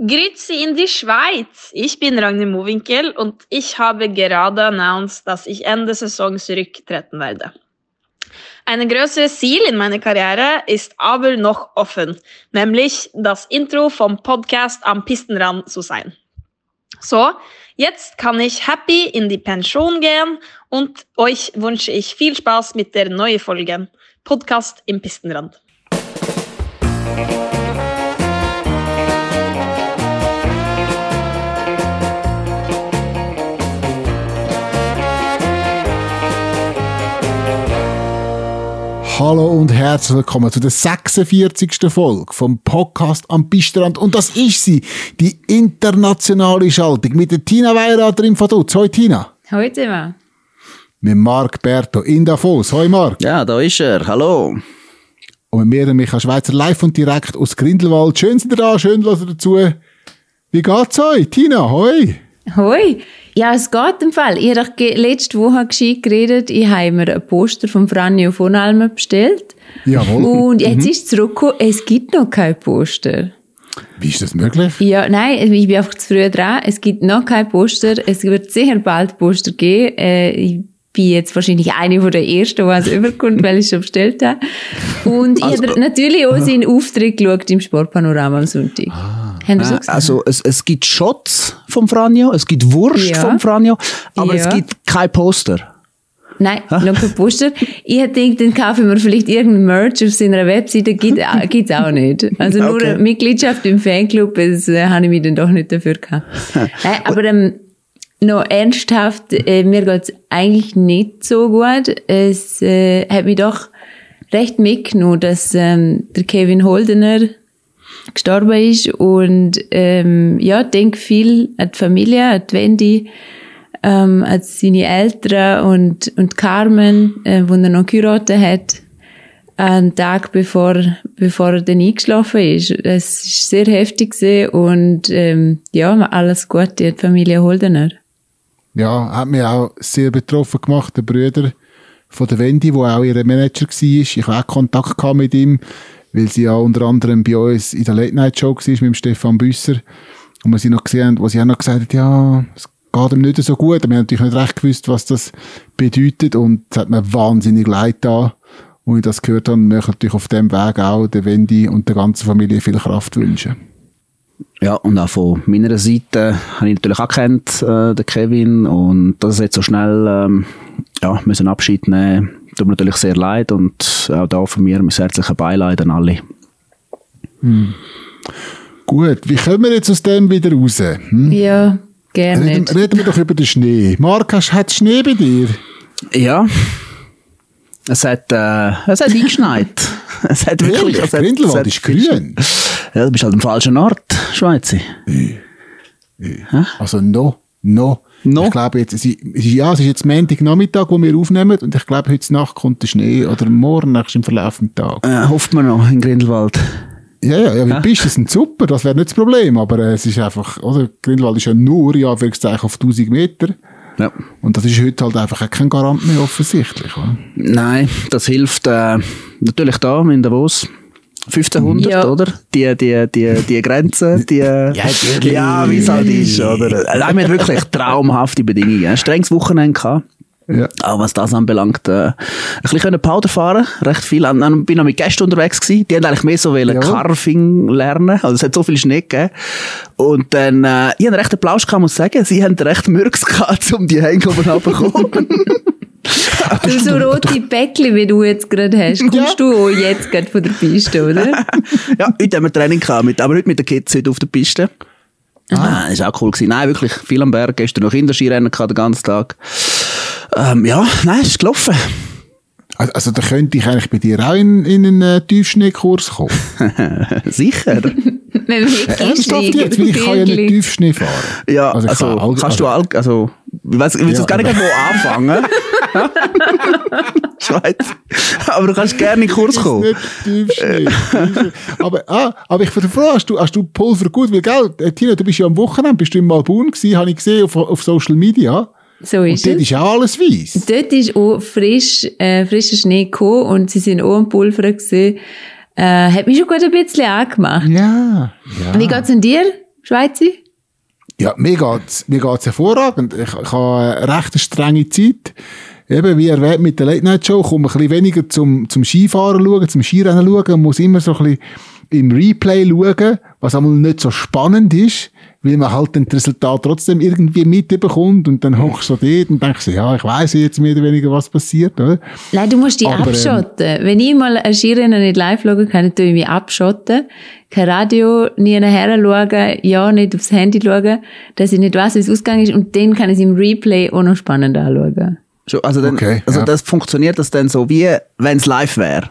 Grüezi in die Schweiz. Ich bin Ragnhild Mowinkel und ich habe gerade announced, dass ich Ende Saison zurücktreten werde. Eine größere Ziel in meiner Karriere ist aber noch offen, nämlich das Intro vom Podcast am Pistenrand zu sein. So, jetzt kann ich happy in die Pension gehen und euch wünsche ich viel Spaß mit der neuen Folge Podcast im Pistenrand. Hallo und herzlich willkommen zu der 46. Folge vom Podcast am Pistrand. Und das ist sie, die internationale Schaltung mit der Tina Weirater im Vaduz. Hoi Tina. Hoi Tina. Mit Marc Berto in Davos. Hoi Marc. Ja, da ist er. Hallo. Und mit mir, der Michael Schweizer, live und direkt aus Grindelwald. Schön sind ihr da, schön dass ihr dazu. Wie geht's euch? Tina, hoi. Hoi. Ja, es geht im Fall. Ich habe letzte Woche gescheit geredet. Ich habe mir ein Poster von Franjo von Alma bestellt. Jawohl. Und jetzt mhm. ist es zurückgekommen, es gibt noch kein Poster. Wie ist das möglich? Ja, nein, ich bin einfach zu früh dran. Es gibt noch kein Poster. Es wird sicher bald Poster geben. Äh, ich bin jetzt wahrscheinlich eine von der ersten, die es überkommt, weil ich es schon bestellt habe. Und also, ich habe natürlich auch seinen Auftritt geschaut im Sportpanorama am Sonntag. Ah. Haben so also es, es gibt Shots vom Franjo, es gibt Wurst ja. vom Franjo, aber ja. es gibt kein Poster. Nein, ha? noch kein Poster. Ich hätte gedacht, dann kaufen wir vielleicht irgendein Merch auf seiner Webseite. Gibt es auch nicht. Also nur okay. eine Mitgliedschaft im Fanclub, das äh, habe ich mich dann doch nicht dafür gehabt. Nein, aber ähm, noch ernsthaft, äh, mir geht's eigentlich nicht so gut. Es äh, hat mich doch recht mitgenommen, dass ähm, der Kevin Holdener gestorben ist und ähm, ja, denke viel an die Familie, an die Wendy, ähm, an seine Eltern und, und Carmen, äh, wo er noch geheiratet hat, einen Tag bevor, bevor er dann eingeschlafen ist. Es ist sehr heftig gewesen und ähm, ja, alles Gute an die Familie Holdener. Ja, hat mich auch sehr betroffen gemacht, der Brüder von der Wendy, wo auch ihr Manager war. Ich habe auch Kontakt mit ihm weil sie ja unter anderem bei uns in der Late Night Show war mit dem Stefan Büsser und wir sie noch gesehen haben, wo sie auch noch gesagt hat, ja, es geht ihm nicht so gut. Wir haben natürlich nicht recht gewusst, was das bedeutet und es hat mir wahnsinnig leid da. Und ich das gehört habe, möchte natürlich auf dem Weg auch der Wendy und der ganzen Familie viel Kraft wünschen. Ja, und auch von meiner Seite habe ich natürlich auch kennt, äh, den Kevin, und dass er jetzt so schnell ähm, ja, müssen Abschied nehmen tut mir natürlich sehr leid und auch da von mir mein herzliches Beileid an alle. Hm. Gut, wie kommen wir jetzt aus dem wieder raus? Hm? Ja, gerne. Reden, reden, wir doch über den Schnee. Marc, hat Schnee bei dir? Ja. Es hat, äh, es hat eingeschneit. es hat wirklich... Es hat, Grindelwald ist grün. Ja, du bist halt am falschen Ort, Schweizer. Also noch, noch No. Ich glaube jetzt, ja, es ist jetzt Nachmittag, wo wir aufnehmen und ich glaube, heute Nacht kommt der Schnee oder morgen nächst im Verlauf des Tages. Äh, hofft man noch in Grindelwald. Ja, ja, ja, wie ja. bist du? sind super, das wäre nicht das Problem, aber äh, es ist einfach, oder? Grindelwald ist ja nur, ja, auf 1000 Meter. Ja. Und das ist heute halt einfach kein Garant mehr offensichtlich, oder? Nein, das hilft äh, natürlich da in Davos 1500, ja. oder? Die, die, die, die Grenze, die, ja, die, ja wie es halt ist, oder? Also, wir wirklich traumhafte Bedingungen. Ein strenges Wochenende gehabt. Ja. Aber was das anbelangt, äh, ein bisschen Powder fahren, recht viel. Dann bin noch mit Gästen unterwegs gewesen. Die haben eigentlich mehr so wollen Carving lernen. Also es hat so viel Schnee gegeben. Und dann, äh, ich hatte recht einen Plausch gehabt, muss ich sagen. Sie haben recht Mürks gehabt, um die Hänge oben runterzukommen. Du so rote Päckchen, wie du jetzt gerade hast, kommst ja. du auch jetzt gerade von der Piste, oder? ja, heute haben wir Training gehabt, mit, aber heute mit den Kids heute auf der Piste. Ah, ist auch cool gewesen. Nein, wirklich viel am Berg. Gestern noch Kinderskirennen gehabt, den ganzen Tag. Ähm, ja, nein, ist gelaufen. Also, also da könnte ich eigentlich bei dir auch in, in einen äh, Tiefschneekurs kommen. Sicher. Wir Ernsthaft jetzt? Weil ich kann ja nicht Tiefschnee fahren. Ja, also, also kann, kannst also, du, also, ich weiss, willst du ja, gar nicht wo anfangen? Schweiz. Aber du kannst gerne in den Kurs kommen. Nicht Tiefschnee. aber, ah, aber ich verfrage, hast du, hast du Pulver gut? Weil, gell, äh, Tina, du bist ja am Wochenende, bist du in Malbun gewesen, habe ich gesehen auf, auf Social Media. So ist und dort es. ist auch alles weiss. Dort ist auch frisch, äh, frischer Schnee gekommen und sie sind auch am Pulver gesehen. Äh, hat mich schon gut ein bisschen angemacht. Ja, ja. Wie geht's denn dir? Schweizer? Ja, mir geht's, mir geht's hervorragend. Ich, ich habe eine recht strenge Zeit. Eben, wie erwähnt, mit der Late Night Show komme ich ein bisschen weniger zum, zum Skifahren schauen, zum Skirennen schauen, muss immer so ein bisschen im Replay schauen, was einmal nicht so spannend ist, weil man halt das Resultat trotzdem irgendwie mitbekommt und dann hochst du dort und denkst, ja, ich weiß jetzt mehr oder weniger, was passiert, oder? Nein, du musst dich Aber, ähm, abschotten. Ähm, Wenn ich mal ein Skirennen nicht live schauen kann, dann ich mich abschotten. Kein Radio, nie nachher schauen, ja, nicht aufs Handy schauen, dass ich nicht weiß, wie es ausgegangen ist und dann kann ich es im Replay auch noch spannend anschauen. Also, dann, okay, also ja. das funktioniert das dann so, wie wenn es live wäre?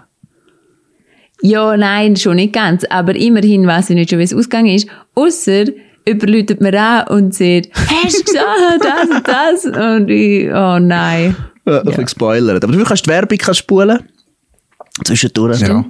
Ja, nein, schon nicht ganz. Aber immerhin weiß ich nicht schon, wie es ausgegangen ist. Ausser, überläutet mir an und sagt, hast du gesagt, das und das? Und ich, oh nein. Ja, ein bisschen gespoilert. Aber du kannst die Werbung kannst spulen. Zwischendurch. Ja.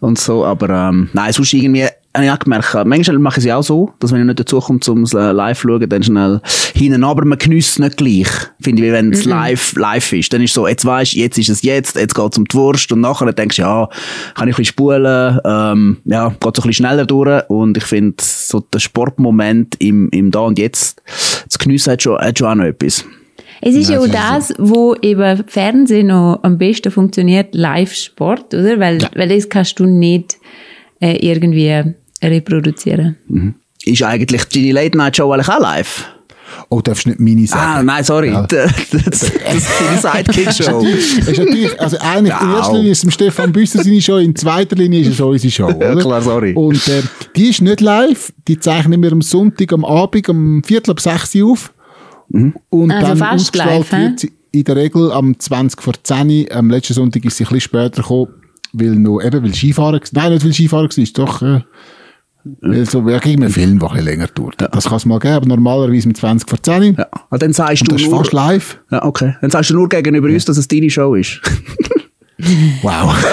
Und so, aber ähm, nein, sonst irgendwie habe ich auch gemerkt, manchmal mache ich es auch so, dass wenn ich nicht dazu komme, zum live zu schauen, dann schnell hinten, aber man genießt nicht gleich. Finde ich, wie wenn es mm -mm. live, live ist. Dann ist es so, jetzt weisst jetzt ist es jetzt, jetzt geht es um die Wurst und nachher denkst du, ja, kann ich ein bisschen spulen, ähm, ja, geht so ein bisschen schneller durch und ich finde, so der Sportmoment im, im Da und Jetzt, das Geniessen hat schon, hat schon auch noch etwas. Es ist ja auch das, wo eben Fernsehen noch am besten funktioniert, Live-Sport, oder? Weil, ja. weil das kannst du nicht äh, irgendwie reproduzieren. Mhm. Ist eigentlich deine Late-Night-Show eigentlich auch live? Oh, darfst du nicht meine sagen? Ah, nein, sorry. Ja. Das, das, ist deine Sidekick-Show. ist natürlich, also eigentlich in erster Linie ist es Stefan Büsser seine Show, in zweiter Linie ist es unsere Show, oder? Ja, klar, sorry. Und äh, die ist nicht live, die zeichnen wir am Sonntag am Abend um Viertel ab 6 Uhr auf. Mhm. Und also dann wird sie in der Regel am 20 vor 10 Am letzten Sonntag ist sie ein bisschen später gekommen, weil noch, eben, weil Skifahren, nein, nicht weil Skifahren war, doch, äh, so, ja, gegen einen Film, der ein länger dauert. Ja. Das kann es mal geben, aber normalerweise mit 20 vor 10. Ja. Und dann sagst Und du das nur, ist fast live. Ja, okay. Dann sagst du nur gegenüber ja. uns, dass es deine Show ist. wow.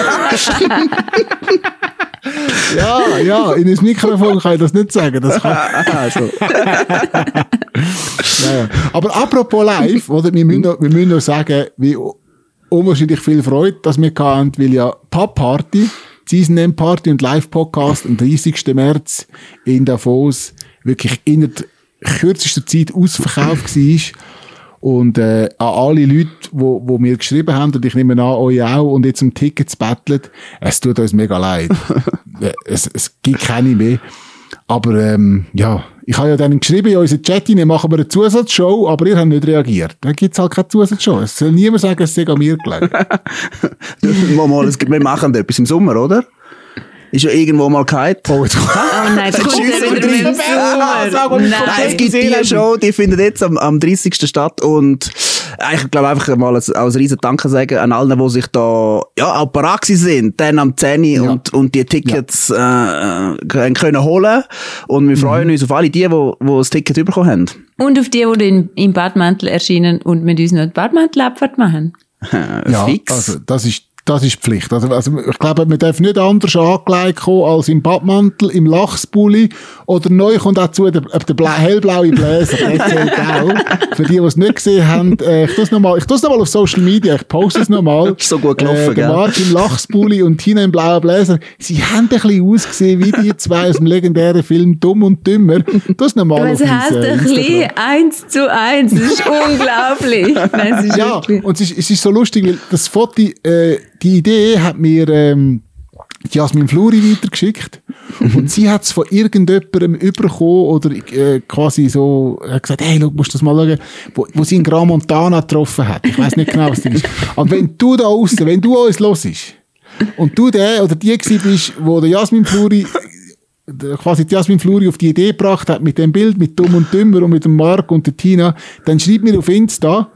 ja, ja, in das Mikrofon kann ich das nicht sagen. Das kann... also. ja, ja. Aber apropos live, oder, wir, müssen noch, wir müssen noch sagen, wie unwahrscheinlich viel Freude, dass wir hatten, weil ja Pub Party Season End Party und Live Podcast am 30. März in Davos wirklich in kürzester Zeit ausverkauft war. Und äh, an alle Leute, wo, wo mir geschrieben haben, und ich nehme an, euch auch, und jetzt um Tickets bettelt, es tut uns mega leid. Äh, es, es gibt keine mehr. Aber ähm, ja, ich habe ja dann geschrieben in unseren Chat, wir machen wir eine Zusatzshow, aber ihr habt nicht reagiert. Dann gibt es halt keine Zusatzshow. Es soll niemand sagen, es sei an mir gelegen. mal, mal, wir machen etwas im Sommer, oder? Ist ja irgendwo mal gehypt. Oh, oh nein, das kommt wieder mit dem Sommer. Nein, es gibt die Show, die findet jetzt am, am 30. statt und ich glaube einfach mal als, als riesen Danke sagen an allen, die sich da, ja, auch parat sind, dann am 10 ja. und, und die Tickets, ja. äh, können holen. Und wir freuen mhm. uns auf alle die, die, die das Ticket bekommen haben. Und auf die, die in, im Badmantel erscheinen und mit uns noch die Badmantelabfahrt machen. ja, Fix. also das ist das ist Pflicht. Also, also ich glaube, man darf nicht anders angelegt kommen als im Badmantel, im Lachsbully oder neu kommt dazu der, der Bla hellblaue Bläser. Für die, die es nicht gesehen haben, äh, ich tue es nochmal noch auf Social Media, ich poste es nochmal. so gut gelaufen, äh, der Marc im Lachsbully und Tina im blauen Bläser. Sie haben ein bisschen ausgesehen wie die zwei aus dem legendären Film Dumm und Dümmer. Das ist nochmal auf heißt äh, ein bisschen eins zu eins. Das ist unglaublich. Nein, ist ja, wirklich. und es ist, es ist so lustig, weil das Foto, äh, die Idee hat mir ähm, Jasmin Fluri weitergeschickt. und sie hat es von irgendjemandem überkommen oder äh, quasi so hat gesagt, hey, look, musst du das mal schauen, wo, wo sie in Gran Montana getroffen hat. Ich weiß nicht genau, was das ist. Aber wenn du da außen, wenn du uns hörst und du der oder die gewesen bist, wo der Jasmin Fluri quasi Jasmin Fluri auf die Idee gebracht hat mit dem Bild, mit Dumm und Dümmer und mit dem Marc und der Tina, dann schreib mir auf Insta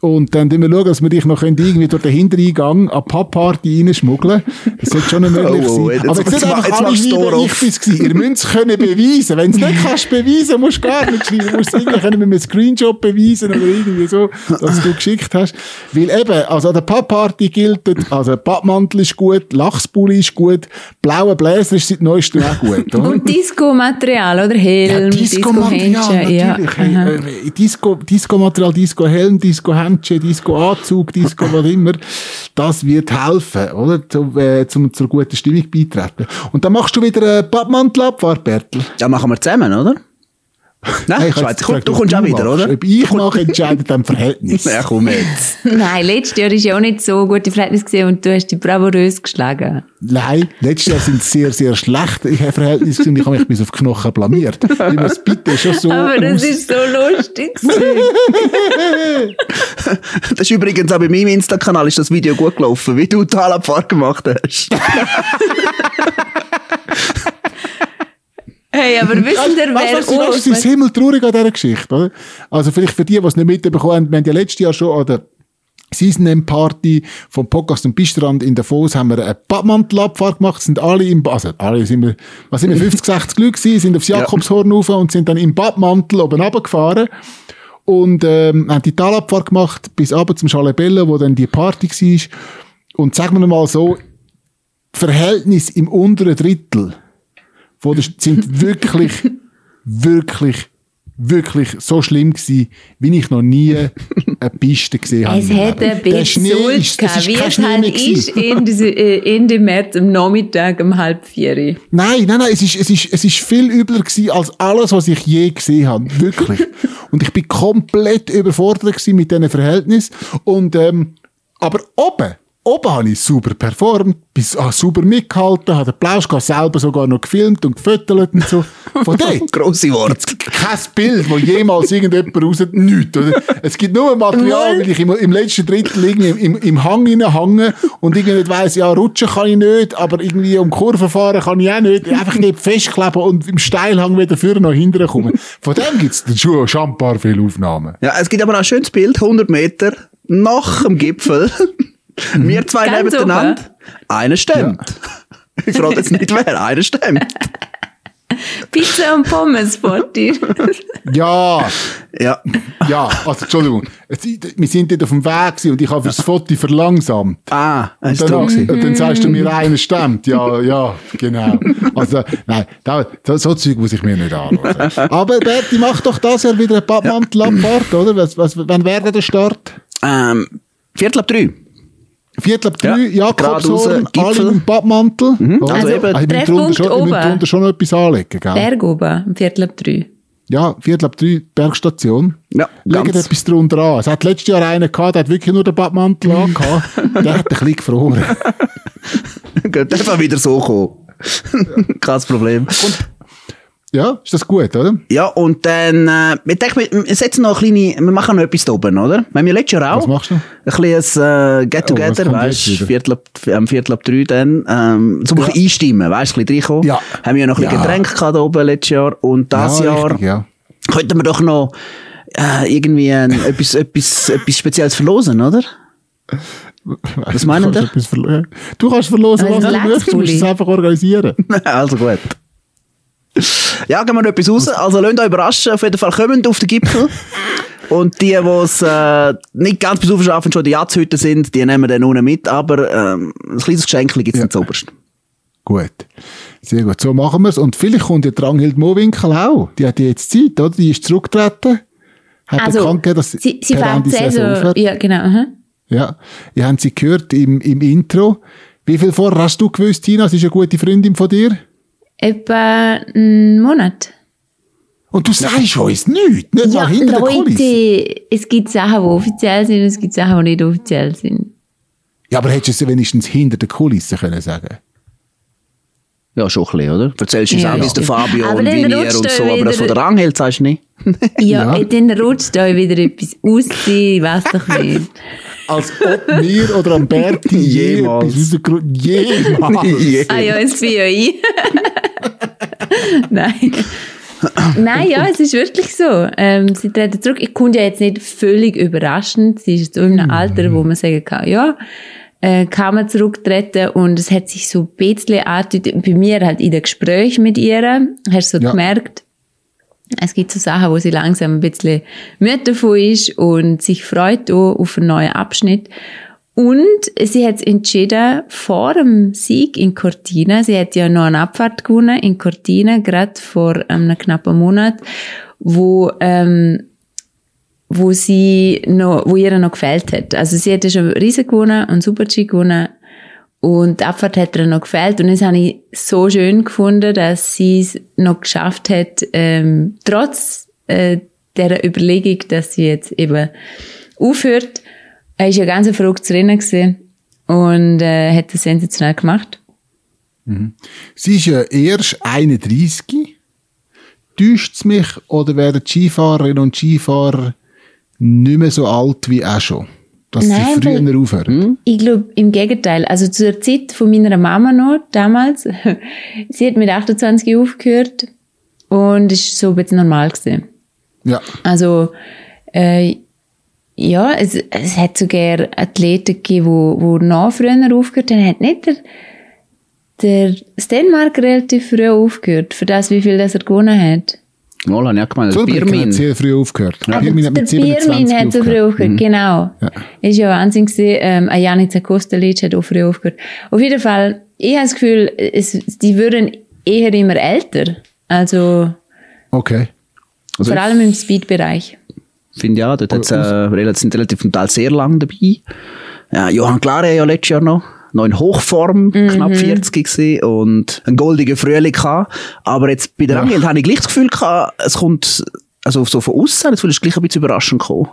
und dann schauen wir schauen, dass wir dich noch irgendwie durch den Hintereingang an Pub-Party reinschmuggeln. Das sollte schon möglich oh, oh, sein. Aber jetzt, jetzt einfach alle schreiben, ich bin's gewesen. Ihr müsst es können beweisen. Wenn du es nicht kannst beweisen, musst du gar nicht schreiben. Du musst irgendwie können mit einem Screenshot beweisen oder irgendwie so, dass du geschickt hast. Weil eben, also an der Pub-Party gilt, also Pappmantel ist gut, Lachsbully ist gut, blauer Bläser ist seit neuestem auch gut. Oder? Und Disco-Material, oder? Helm, ja, Disco-Material, Disco ja. natürlich. Hey, Disco-Material, Disco, Disco-Helm, Disco-Helm, Handschuhe, Disco-Anzug, Disco, was immer, das wird helfen, oder? Zum, äh, zum, zur guten Stimmung beitreten. Und dann machst du wieder eine Badmantelabfahrt, Bertel. Ja, machen wir zusammen, oder? Nein, Hey, komm, du kommst auch wieder, machst. oder? Ob ich mache, entscheidet am Verhältnis. Ja, komm jetzt. Nein, letztes Jahr ist ja auch nicht so gute Verhältnis gesehen und du hast dich bravourös geschlagen. Nein, letztes Jahr sind es sehr, sehr schlechte Verhältnisse gewesen und ich habe mich bis auf die Knochen blamiert. Ich muss bitte schon so Aber das ist so lustig. gewesen. Das ist übrigens auch bei meinem Insta-Kanal ist das Video gut gelaufen, wie du Talabfahrt gemacht hast. hey, aber wissen du, wer was, weißt, was ist himmeltraurig an dieser Geschichte, oder? Also vielleicht für die, die es nicht mitbekommen haben, wir haben ja letztes Jahr schon an der Season End Party vom Podcast und Bistrand in Davos haben wir eine Badmantelabfahrt gemacht, sind alle im, Ba- also alle sind wir, was sind wir, 50, 60 Leute gewesen, sind aufs Ja. Jakobshorn rauf und sind dann im Badmantel oben runtergefahren und ähm, haben die Talabfahrt gemacht bis abends zum Chalet Bella, wo dann die Party war. Und sagen wir mal so, Verhältnis im unteren Drittel von der, sind wirklich, wirklich, wirklich so schlimm gewesen, wie ich noch nie eine Piste gesehen habe. Es in hätte ein bisschen ist, es gehabt, ist wie es halt ist gewesen. Ende, äh, Ende März am Nachmittag um halb vier. Nein, nein, nein, es ist, es ist, es ist viel übler gewesen als alles, was ich je gesehen habe. Wirklich. Und ich bin komplett überfordert gewesen mit diesen Verhältnissen. Und, ähm, aber oben, oben habe ich super performt, bis, ah, super mitgehalten, habe den Plauschka selber sogar noch gefilmt und gefüttert und so. Von dem Grosse Worte. kein Bild, wo jemals irgendjemand raus, nichts, oder? Es gibt nur Material, weil ich im, im letzten Drittel irgendwie im, im, im Hang hänge und irgendwie nicht weiss, ja, rutschen kann ich nicht, aber irgendwie um Kurven fahren kann ich auch nicht. Einfach nicht festkleben und im Steilhang weder vorne noch hinten kommen. Von dem gibt es schon schon ein paar viele Aufnahmen. Ja, es gibt aber auch ein schönes Bild, 100 Meter nach dem Gipfel. Wir zwei Ganz nebeneinander. Einer stemmt. Ich frage jetzt nicht wer, einer stemmt. Pizza und Pommes vor dir. Ja, Ja. ja, also Entschuldigung, es, wir sind dort auf dem Weg gewesen und ich habe fürs Foto verlangsamt. Ah, Und dann, und dann sagst du mir, einer stimmt. Ja, ja, genau. Also, nein, da, so Zeug muss ich mir nicht anschauen. Aber Berti, mach doch das Jahr wieder eine Badmantelabfahrt, oder? Was, was, wann wäre der Start? Ähm, Viertel ab drei. Viertel ab Ja, drei, Jakobshorn, geradeaus, Gipfel. alle im Badmantel. oder? Also eben, ich müsste drunter schon, ich drunter etwas anlegen, gell? Berg oben, um Viertel ab drei. Ja, Viertel ab drei, Bergstation. Ja, Legt etwas drunter an. Es hat letztes Jahr einen gehabt, der hat wirklich nur den Badmantel angehabt. Der hat ein bisschen gefroren. Geht einfach wieder so kommen. Kein Problem. Ja, ist das gut, oder? Ja, und dann, äh, ich denke, wir, wir setzen noch eine kleine, wir machen noch etwas da oben, oder? Wir haben ja letztes Jahr auch. Was machst du? Ein kleines äh, Oh, Get-Together, kommt weißt du? Viertel ab, am Viertel ab drei dann, ähm, zum ein bisschen einstimmen, weißt du, ein bisschen reinkommen. Ja. Haben wir ja noch ein bisschen Ja. Getränke gehabt da oben letztes Jahr. Und das ja, Jahr richtig, ja. könnten wir doch noch, äh, irgendwie ein, etwas, etwas, etwas Spezielles verlosen, oder? Was meinen verlo- Du kannst verlosen, Ein was du möchtest. Du musst es einfach organisieren. also gut. Ja, gehen wir noch etwas raus. Also lasst euch überraschen. Auf jeden Fall kommen auf den Gipfel. Und die, die es äh, nicht ganz bis aufschaffen, schon die Jatzhütte sind, die nehmen dann unten mit. Aber ähm, ein kleines Geschenk gibt es Ja. zuoberst. Gut. Sehr gut. So machen wir es. Und vielleicht kommt ja Dranghild Mowinkel auch. Die hat ja jetzt Zeit, oder? Die ist zurückgetreten. Hat Also, bekannt gegeben, dass sie, sie per fährt Ende Saison aufhört. Ja, genau. aha. Ja. Ihr habt sie gehört im, im Intro. Wie viel vorher hast du gewusst, Tina? Sie ist eine gute Freundin von dir. Etwa einen Monat. Und du sagst uns nichts. Nicht mal Ja, hinter der Kulisse. Leute, es gibt Sachen, die offiziell sind und es gibt Sachen, die nicht offiziell sind. Ja, aber hättest du es wenigstens hinter der Kulisse können sagen Ja, schon ein bisschen, oder? Erzählst du uns Ja, auch, wie ja. es der Fabio Aber und Vinier rutscht und er so, aber das von der Ranghild sagst du nicht. Ja, Ja. dann rutscht euch wieder etwas aus, ich weiß doch nicht. Als ob mir oder am Berti je Jemals. rausgerutscht- Jemals. Ah ja, ja ich. Nein. Nein, ja, es ist wirklich so. Ähm, sie treten zurück. Ich konnte ja jetzt nicht völlig überraschend. Sie ist so in einem Alter, wo man sagen kann, ja, äh, kann man zurücktreten und es hat sich so ein bisschen angedeutet, bei mir halt in den Gesprächen mit ihr, hast du so Ja. gemerkt, es gibt so Sachen, wo sie langsam ein bisschen müde davon ist und sich freut auch auf einen neuen Abschnitt. Und sie hat entschieden, vor dem Sieg in Cortina, sie hat ja noch eine Abfahrt gewonnen in Cortina, gerade vor einem knappen Monat, wo, ähm, wo sie noch, wo ihr noch gefällt hat. Also sie hat ja schon Riesen gewonnen und Super-G gewonnen und die Abfahrt hat ihr noch gefällt. Und das habe ich so schön gefunden, dass sie es noch geschafft hat, ähm, trotz äh, der Überlegung, dass sie jetzt eben aufhört. Er ist ja ganz verrücktes Rennen gewesen und äh, hat das sensationell gemacht. Mhm. Sie ist ja erst 31. Täuscht es mich oder werden Skifahrerinnen und Skifahrer nicht mehr so alt wie auch schon? Dass Nein, sie früher weil- aufhören? Ich glaube, im Gegenteil. Also zu der Zeit von meiner Mama noch, damals, sie hat mit 28 aufgehört und ist so ein bisschen normal gewesen. Ja. Also, äh, ja, es, es hat sogar Athleten gegeben, wo, wo noch früher aufgehört haben. Hat nicht der, der Stenmark relativ früh aufgehört, für das, wie viel das er gewonnen hat. Mal, habe ich auch gemeint, Zurbrücken hat Birmin. sehr früh aufgehört. Aber Birmin hat der mit Birmin 27 hat so früh aufgehört. aufgehört, genau. Ja. Ist ja Wahnsinn gewesen. Ähm, ein Janica Kostelic hat auch früh aufgehört. Auf jeden Fall, ich habe das Gefühl, es, die würden eher immer älter. Also, Okay. Also vor allem im Speed-Bereich. finde ja, dort hat's, äh, relativ, sind relativ sehr lang dabei. Ja, Johann Clare ja letztes Jahr noch, noch in Hochform, knapp 40 gewesen und einen goldigen Frühling gehabt. Aber jetzt bei der Ja. Rangel habe ich gleich das Gefühl gehabt, es kommt, also so von außen, das ist gleich ein bisschen überraschend gekommen.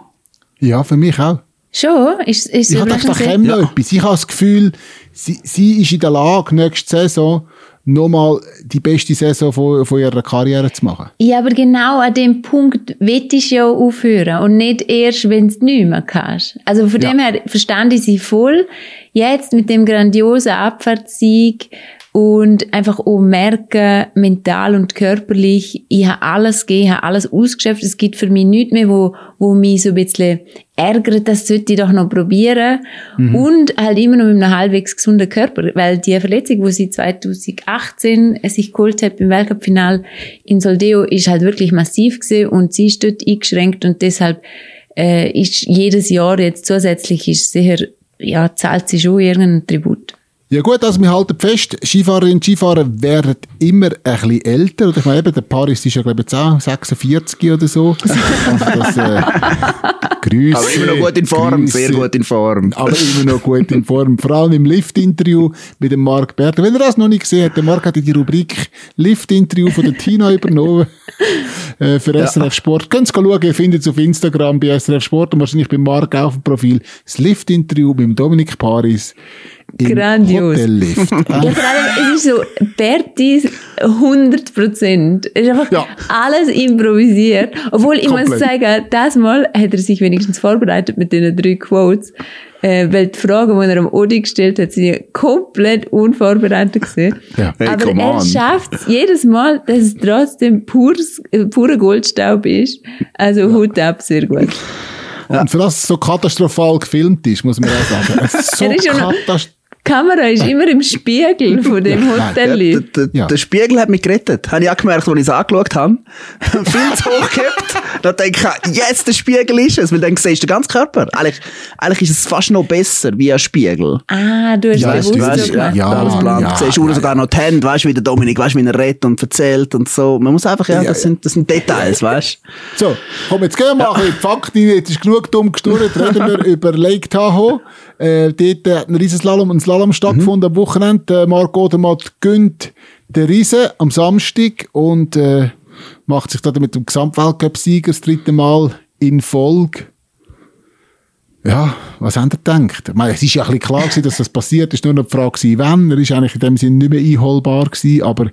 Ja, für mich auch. Schon? Ist, ist Ich habe gedacht, da käme noch etwas. Ich habe das Gefühl, sie, sie ist in der Lage, nächste Saison nochmal die beste Saison von, von ihrer Karriere zu machen. Ja, aber genau an dem Punkt will ich ja aufhören und nicht erst, wenn du nicht mehr kannst. Also von Ja. dem her verstand ich sie voll. Jetzt mit dem grandiosen Abfahrtssieg und einfach auch merken, mental und körperlich, ich habe alles gegeben, ich habe alles ausgeschöpft. Es gibt für mich nichts mehr, wo, wo mich so ein bisschen ärgert, das sollte ich doch noch probieren. Und halt immer noch mit einem halbwegs gesunden Körper. Weil die Verletzung, die sie 2018 sich geholt hat beim Weltcup-Final in Soldeo, ist halt wirklich massiv gewesen und sie ist dort eingeschränkt und deshalb äh, ist jedes Jahr jetzt zusätzlich ist sicher, ja, zahlt sie schon irgendeinen Tribut. Ja gut, also wir halten fest, Skifahrerinnen und Skifahrer werden immer ein bisschen älter. Und ich meine eben, der Paris ist ja glaube ich jetzt auch 46 oder so. Also das, äh, Grüße, Aber immer noch gut in Form, sehr Grüße. gut in Form. Aber immer noch gut in Form. Vor allem im Lift-Interview mit dem Marc Berter. Wenn ihr das noch nicht gesehen habt, der Marc hat die Rubrik Lift-Interview von der Tina übernommen äh, für SRF Sport. Könnt ihr schauen, ihr findet es auf Instagram bei SRF Sport und wahrscheinlich bei Marc auch auf dem Profil. Das Lift-Interview mit dem Dominik Paris Grandios. Hotellift. Ja, vor allem, es ist so, Bertis 100 Prozent. Es ist einfach Ja. alles improvisiert. Obwohl, ich muss Komplett. sagen, das Mal hat er sich wenigstens vorbereitet mit den drei Quotes. Äh, weil die Fragen, die er am Odi gestellt hat, sind ja komplett unvorbereitet gewesen. Ja. Hey, Aber er schafft es jedes Mal, dass es trotzdem pures, purer Goldstaub ist. Also Hut ab, sehr gut. Und für das es so katastrophal gefilmt ist, muss man auch sagen. Es ist so Er ist ja katastrophal. Die Kamera ist immer im Spiegel von dem Ja, Hotel. Der, der, Ja. der Spiegel hat mich gerettet. Habe ich auch gemerkt, als ich es angeschaut habe. Viel zu hoch gehabt. Dann denke ich, yes, der Spiegel ist es. Weil dann siehst du den ganzen Körper. Eigentlich, eigentlich ist es fast noch besser wie ein Spiegel. Ah, du hast Ja, bewusst so gemacht. Ja, alles plant. ja, du siehst ja, ja, sogar noch die Hände, weißt du, wie der Dominik, weißt du, wie er redet und erzählt und so. Man muss einfach, ja, Ja, das, sind, das sind Details, weißt du. So, komm, jetzt gehen wir mal ein bisschen die Fakten. Jetzt ist genug dumm gesturrt. Reden wir über Lake Tahoe. Äh, dort hat ein Riesenslalom und Slalom stattgefunden am Wochenende. Äh, Marc Odermatt gönnt den Riesen am Samstag und äh, macht sich da mit dem Gesamtweltcup-Sieger das dritte Mal in Folge. Ja, was habt ihr gedacht? Ich meine, es ist ja ein bisschen klar gewesen, dass das passiert. Es war nur noch die Frage, wann. Er ist eigentlich in dem Sinne nicht mehr einholbar gewesen, aber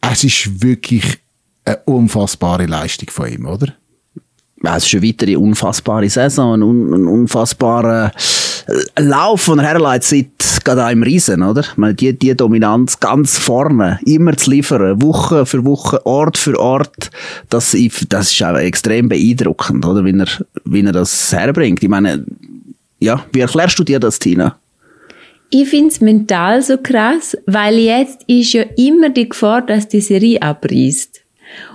es ist wirklich eine unfassbare Leistung von ihm, oder? Es ist eine weitere unfassbare Saison, ein, un, ein unfassbarer äh, Lauf, den er herleitet seit gerade im Riesen, oder? Ich meine, die, die Dominanz ganz vorne, immer zu liefern, Woche für Woche, Ort für Ort, das, das ist auch extrem beeindruckend, oder? Wie er, wie er das herbringt. Ich meine, ja, wie erklärst du dir das, Tina? Ich find's mental so krass, weil jetzt ist ja immer die Gefahr, dass die Serie abreißt.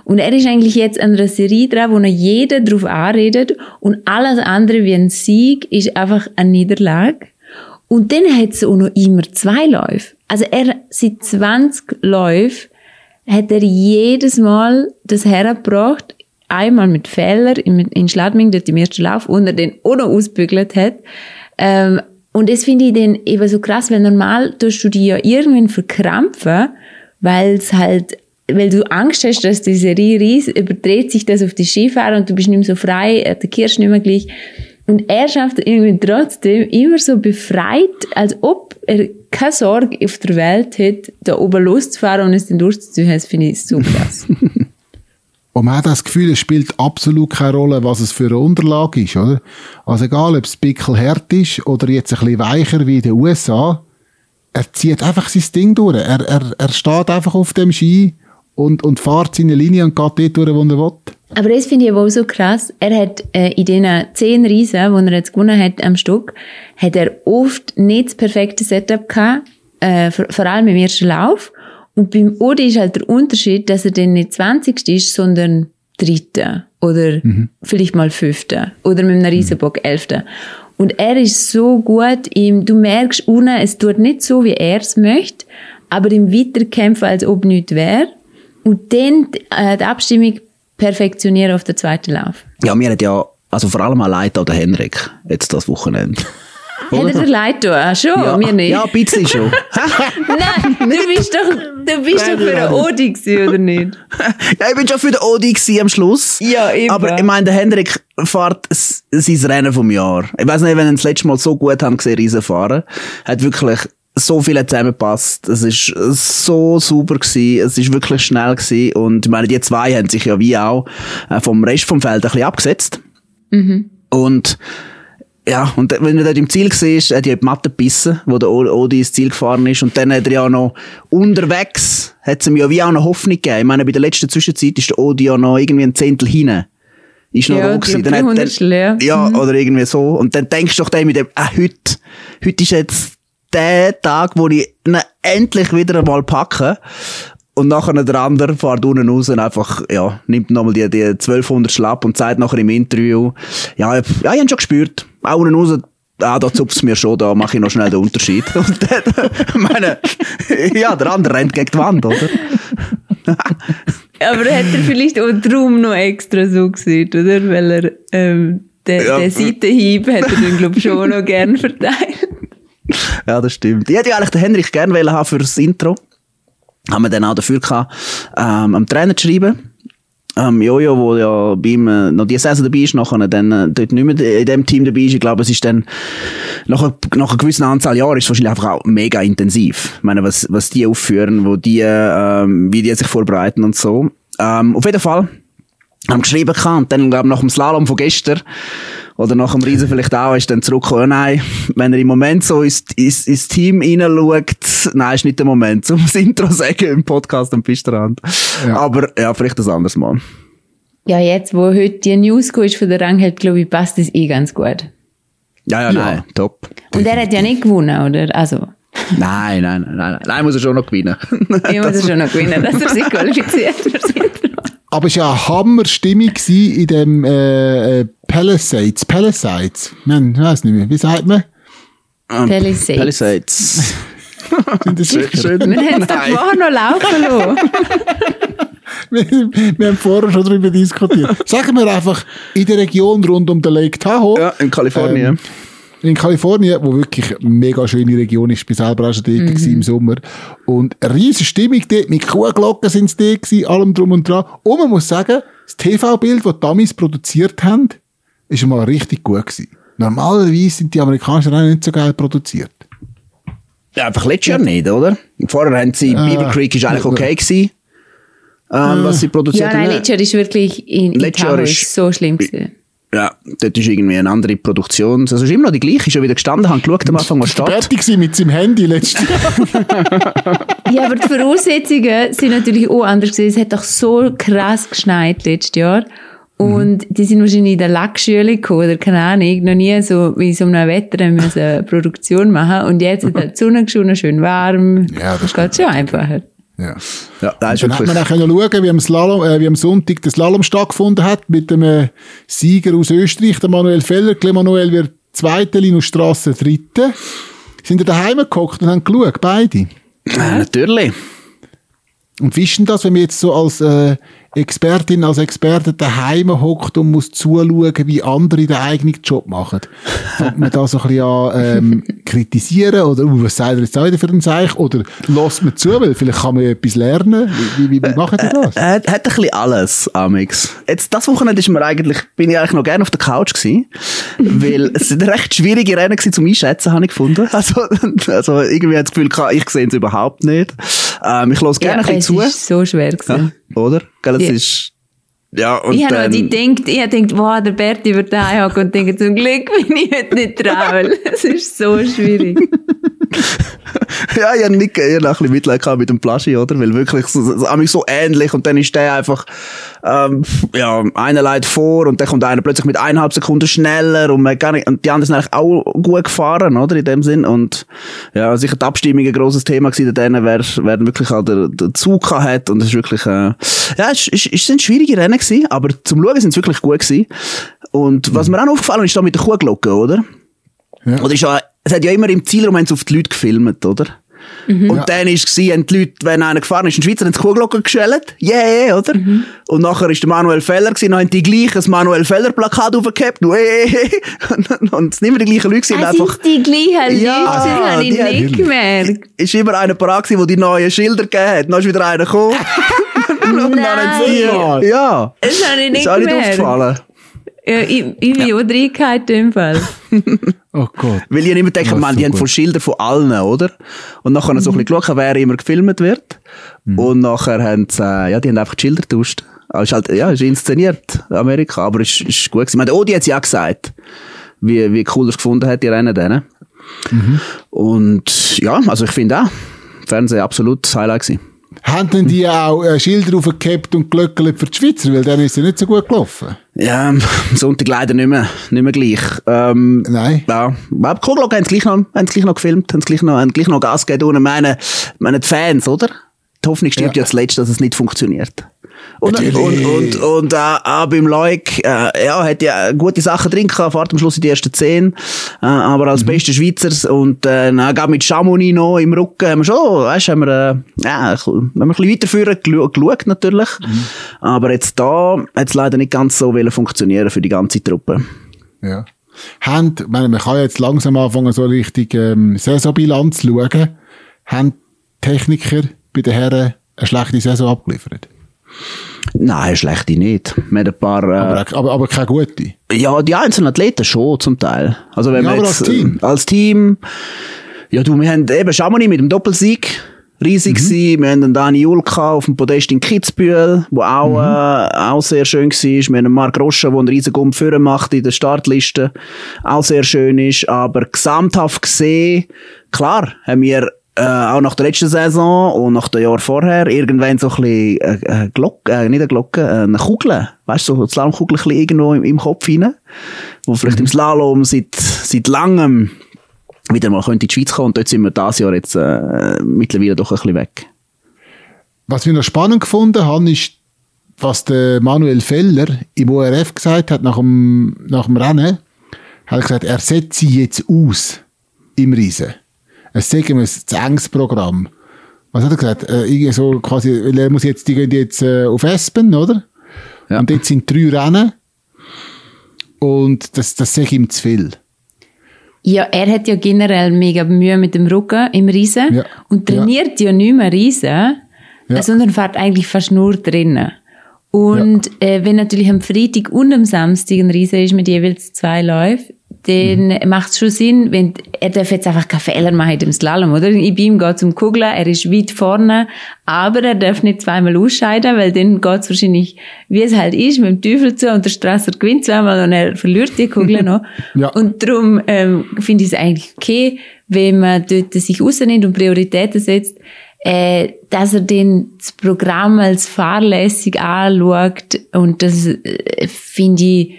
Und er ist eigentlich jetzt an einer Serie dran, wo noch jeder drauf anredet und alles andere wie ein Sieg ist einfach eine Niederlage. Und dann hat es auch noch immer zwei Läufe. Also er, seit 20 Läufen hat er jedes Mal das hergebracht, einmal mit Fehler in, in Schladming, dort im ersten Lauf, und er den auch noch ausbügelt hat. Ähm, und das finde ich dann eben so krass, weil normal tust du die ja irgendwann verkrampfen, weil es halt weil du Angst hast, dass die Serie Ries überdreht sich das auf die Skifahrer und du bist nicht mehr so frei, äh, der Kirsch nicht mehr gleich. Und er schafft irgendwie trotzdem immer so befreit, als ob er keine Sorge auf der Welt hat, da oben loszufahren und es dann durchzuziehen. Das finde ich krass. Und man hat das Gefühl, es spielt absolut keine Rolle, was es für eine Unterlage ist, oder? Also egal, ob es pickelhart ist oder jetzt ein bisschen weicher wie in den USA, er zieht einfach sein Ding durch. Er, er, er steht einfach auf dem Ski und, und fährt seine Linie und geht dort durch, wo er will. Aber das finde ich aber auch so krass. Er hat äh, in diesen zehn Riesen, die er jetzt gewonnen hat am Stück, hat er oft nicht das perfekte Setup gehabt, äh, vor, vor allem im ersten Lauf. Und beim Odi ist halt der Unterschied, dass er dann nicht 20. ist, sondern Dritter oder mhm. vielleicht mal Fünfter oder mit einem Riesenbock Elfter. Und er ist so gut im, du merkst unten, es tut nicht so, wie er es möchte, aber im Weiterkämpfen, als ob nichts wäre. Und dann äh, die Abstimmung perfektionieren auf der zweiten Lauf. Ja, mir hat ja, also vor allem allein der Henrik, jetzt das Wochenende. Hat er dir leid getan? Schon, ja, mir nicht. Ja, ein bisschen schon. Nein, du bist doch, du bist doch für den Odi gewesen, oder nicht? ja, ich bin schon für den Odi gewesen am Schluss. Ja, eben. Aber ich meine, der Hendrik fährt sein Rennen vom Jahr. Ich weiß nicht, wenn er das letzte Mal so gut haben gesehen, Riesen fahren. Hat wirklich so viel zusammengepasst. Es ist so super gewesen. Es ist wirklich schnell gewesen. Und ich meine, die zwei haben sich ja wie auch äh, vom Rest vom Feld ein bisschen abgesetzt. Mhm. Und ja, und wenn er dort im Ziel war, hat er die Matte gebissen, wo der Odi ins Ziel gefahren ist. Und dann hat er ja noch unterwegs, hat es ihm ja wie auch noch Hoffnung gegeben. Ich meine, bei der letzten Zwischenzeit ist der Odi ja noch irgendwie ein Zehntel hinein. Ist noch ja, roh gewesen. Dann hat, dann, ja, mhm. oder irgendwie so. Und dann denkst du doch dem mit dem, ah, heute, heute ist jetzt der Tag, wo ich ihn endlich wieder einmal packe. Und nachher der andere fährt unten raus und einfach, ja, nimmt nochmal die, die 1200 Schlapp und sagt nachher im Interview, ja, ja, ich habe schon gespürt, auch unten raus, ah, da zupft es mir schon, da mache ich noch schnell den Unterschied. Und dann, meine, ja, der andere rennt gegen die Wand, oder? Aber hat er vielleicht auch drum noch extra so gesehen, oder? Weil er, ähm, den, ja. den Seitenhieb hat er dann, glaube ich, schon noch gern verteilt. Ja, das stimmt. Ich hätte eigentlich den Henrik gerne haben für das Intro. Haben wir dann auch dafür gehabt, ähm, am Trainer zu schreiben. Ähm, Jojo, wo ja bei ihm äh, noch die Saison dabei ist, nachher dann äh, dort nicht mehr in dem Team dabei ist. Ich glaube, es ist dann nach, nach einer gewissen Anzahl Jahren ist es wahrscheinlich einfach auch mega intensiv. Ich meine, was, was die aufführen, wo die, ähm, wie die sich vorbereiten und so. Ähm, auf jeden Fall haben geschrieben gehabt, und dann, glaube ich, nach dem Slalom von gestern, oder nach dem Riesen vielleicht auch, ist dann zurückgekommen, nein, wenn er im Moment so ins, ins, ins Team reinschaut, nein, ist nicht der Moment, um das Intro zu sagen im Podcast am Pistrand. Ja. Aber ja, vielleicht ein anderes Mal. Ja, jetzt, wo heute die News ist von der Rangheit, glaube ich, passt das eh ganz gut. Ja, ja, ja. nein, top. Und er hat ja nicht gewonnen, oder? Also. Nein, nein, nein, nein, nein, muss er schon noch gewinnen. ich muss er schon noch gewinnen, dass er sich qualifiziert für das Intro. Aber es war ja eine Hammerstimmung in dem äh, äh, Palisades. Palisades. Man, ich weiß nicht mehr. Wie sagt man? Um, Palisades. Palisades. Sind das sicher? Schön. Wir haben es doch vorher noch laufen lassen. wir, wir, haben vorher schon darüber diskutiert. Sagen wir einfach, in der Region rund um den Lake Tahoe. Ja, in Kalifornien. Ähm, in Kalifornien, wo wirklich eine mega schöne Region ist, bin selber auch schon dort mhm. im Sommer. Und eine riesige Stimmung dort, mit Kuhglocken sind sie dort gewesen, allem drum und dran. Und man muss sagen, das TV-Bild, das die Amis produziert haben, ist mal richtig gut gewesen. Normalerweise sind die amerikanischen Rennen nicht so geil produziert. Ja, einfach letztes Jahr nicht, oder? Vorher haben sie, ah, Beaver Creek ist eigentlich okay gewesen, ähm, was sie produziert haben. Ja, nein, letztes Jahr ist wirklich in, in ist so schlimm gewesen. Ja, dort ist irgendwie eine andere Produktion. Also es ist immer noch die gleiche. Ich schon wieder gestanden, habe geschaut am Anfang, was steht. Fertig war mit seinem Handy letztes Jahr. ja, aber die Voraussetzungen sind natürlich auch anders gewesen. Es hat doch so krass geschneit letztes Jahr. Und mhm. die sind wahrscheinlich in der Lackschule gekommen, oder keine Ahnung, noch nie so wie so einem Wetter müssen eine Produktion machen. Und jetzt hat die Sonne geschonen, schön warm. Ja, das geht schon einfacher. Ja. ja da ist dann hat man auch können schauen, wie am, Slalom, äh, wie am Sonntag der Slalom stattgefunden hat mit dem äh, Sieger aus Österreich, der Manuel Feller. Manuel wird Zweiter, Linus Strasse Dritte. Sind ihr daheim gekocht und haben geschaut, beide? Ja, natürlich. Und wie ist denn das, wenn man jetzt so als äh, Expertin als Experte daheim hockt und muss zuschauen, wie andere den eigenen Job machen. Fängt man da so ein bisschen an ähm, kritisieren oder uh, was sagt er jetzt auch wieder für ein Zeichen? Oder lässt man zu, weil vielleicht kann man ja etwas lernen. Wie, wie, wie machen die das? Er hat, hat ein bisschen alles, Amix. Jetzt, das Wochenende ist mir eigentlich, bin ich eigentlich noch gerne auf der Couch gewesen, weil es sind recht schwierige Rennen gewesen zum Einschätzen, habe ich gefunden. Also, also irgendwie hat das Gefühl, ich sehe es überhaupt nicht. Ähm, ich lasse gerne ja, ein bisschen zu. Es ist so schwer gewesen. Ja, oder? Gell, Ja. ist, ja, und ich dann, noch gedacht, ich gedacht, wow, der Berti wird hocken und denke, zum Glück bin ich heute nicht travel. Es ist so schwierig. ja, ich habe nicht, ich hab auch ein bisschen Mitleid gehabt mit dem Plaschi, oder? Weil wirklich so, so, so, so ähnlich und dann ist der einfach, ähm, ja, einer leidet vor und dann kommt einer plötzlich mit eineinhalb Sekunden schneller und man gar nicht, und die anderen sind eigentlich auch gut gefahren, oder? In dem Sinn. Und, ja, sicher die Abstimmung ein grosses Thema gewesen, denen, wer, wer wirklich auch der, der Zug hat und es ist wirklich, äh, ja, es, es, es sind schwierige Rennen gewesen, aber zum Schauen sind es wirklich gut gewesen. Und was mir auch aufgefallen ist, da mit der Kuhglocke, oder? Ja. Oder ist ja, es hat ja immer im Zielraum haben sie auf die Leute gefilmt, oder? Und Ja. dann ist es, haben die Leute, wenn einer gefahren ist, in Schweizer, haben die Kuhglocken geschellt. Yeah, yeah, oder? Und nachher ist der Manuel Feller gewesen, dann haben die gleich ein Manuel Feller Plakat aufgehabt. Und, und es sind immer die gleichen Leute gewesen, Es einfach, sind die gleichen Ja, Leute, das habe ich nicht gemerkt. ist immer einer parat der die neuen Schilder gegeben hat. Dann ist wieder einer gekommen. Nein. ja. Das habe ich nicht Ist auch nicht aufgefallen. Ja, ich, ich bin auch reingehalten im Fall. Oh Gott. Weil ich immer denke, Ja, man, die so haben gut. von Schilder von allen, oder? Und nachher haben sie so ein bisschen geschaut, wer immer gefilmt wird. Mhm. Und nachher haben sie, äh, ja, die haben einfach die Schilder getauscht. Aber ist halt, ja, ist inszeniert, Amerika. Aber ist, ist gut gewesen. Ich meine, der Odi hat ja gesagt, wie, wie cool er es gefunden hat, die Rennen denen. Mhm. Und, ja, also ich finde auch, Fernsehen absolut das Highlight gewesen. Haben denn die auch äh, Schilder aufgehabt und glöckelt für die Schweizer? Weil dann ist es nicht so gut gelaufen. Ja, am Sonntag leider nicht mehr, nicht mehr gleich. Ähm, Nein. Ja, aber Koglock haben sie gleich noch, haben sie gleich noch gefilmt, haben sie gleich noch, haben gleich noch Gas gegeben. Und meine, meine, die Fans, oder? Die Hoffnung stirbt Ja. ja zuletzt, dass es nicht funktioniert. Und, und, Natürlich. und, und, äh, auch beim Leuk, äh, ja, hat ja gute Sachen drin gehabt, fahrt am Schluss in die ersten zehn, äh, aber als bester Schweizer und, äh, dann gerade mit Chamonix noch im Rücken, haben wir schon, weißt, haben wir, äh, ja, ein bisschen- haben wir ein bisschen weiterführen geschaut, natürlich, aber jetzt da hat es leider nicht ganz so funktionieren für die ganze Truppe. Ja. Haben, ich meine, man kann jetzt langsam anfangen, so richtig ähm, Saisonbilanz zu schauen. Haben Techniker bei den Herren eine schlechte Saison abgeliefert? Nein, schlechte nicht. Haben ein paar, äh, Aber, aber, aber keine gute. ja, die einzelnen Athleten schon zum Teil. Also wenn Ja, wir aber jetzt, als Team? als Team, ja du, wir haben eben Chamonix mit dem Doppelsieg riesig Mhm. gewesen. Wir haben den Dani Julka auf dem Podest in Kitzbühel, wo auch, Mhm. äh, auch sehr schön war. Wir haben den Marc Rocha, der einen riesen Gump führen macht in der Startliste, auch sehr schön ist. Aber gesamthaft gesehen, klar, haben wir äh, auch nach der letzten Saison und nach dem Jahr vorher irgendwann so ein bisschen äh, äh, Glocke, äh, nicht eine Glocke, äh, eine Kugel, weißt du, so eine Slalomkugel irgendwo im, im Kopf rein, wo vielleicht im Slalom seit, seit langem wieder mal könnte in die Schweiz kommen und dort sind wir dieses Jahr jetzt äh, mittlerweile doch ein bisschen weg. Was wir noch spannend gefunden haben, ist, was der Manuel Feller im ORF gesagt hat nach dem, nach dem Rennen. Hat gesagt, er setzt sie jetzt aus im Riesen. Es sagen wir es, das enges Programm. Was hat er gesagt? Äh, irgendwie so quasi, weil er muss jetzt, die gehen jetzt äh, auf Espen, oder? Ja. Und jetzt sind drei Rennen. Und das, das sehe ich ihm zu viel. Ja, er hat ja generell mega Mühe mit dem Rücken im Riesen Ja. und trainiert ja, nicht mehr Riesen, Ja. sondern fährt eigentlich fast nur drinnen. Und äh, wenn natürlich am Freitag und am Samstag ein Riesen ist mit jeweils zwei Läufen, dann Mhm. macht es schon Sinn, wenn er darf jetzt einfach keine Fehler machen dem Slalom, oder? Ich bei ihm geht zum Kugeln, er ist weit vorne, aber er darf nicht zweimal ausscheiden, weil dann geht es wahrscheinlich, wie es halt ist, mit dem Teufel zu und der Strasser gewinnt zweimal und er verliert die Kugel noch. Ja. Und darum ähm, finde ich es eigentlich okay, wenn man dort sich rausnimmt und Prioritäten setzt, äh, dass er den das Programm als fahrlässig anschaut. Und das äh, finde ich,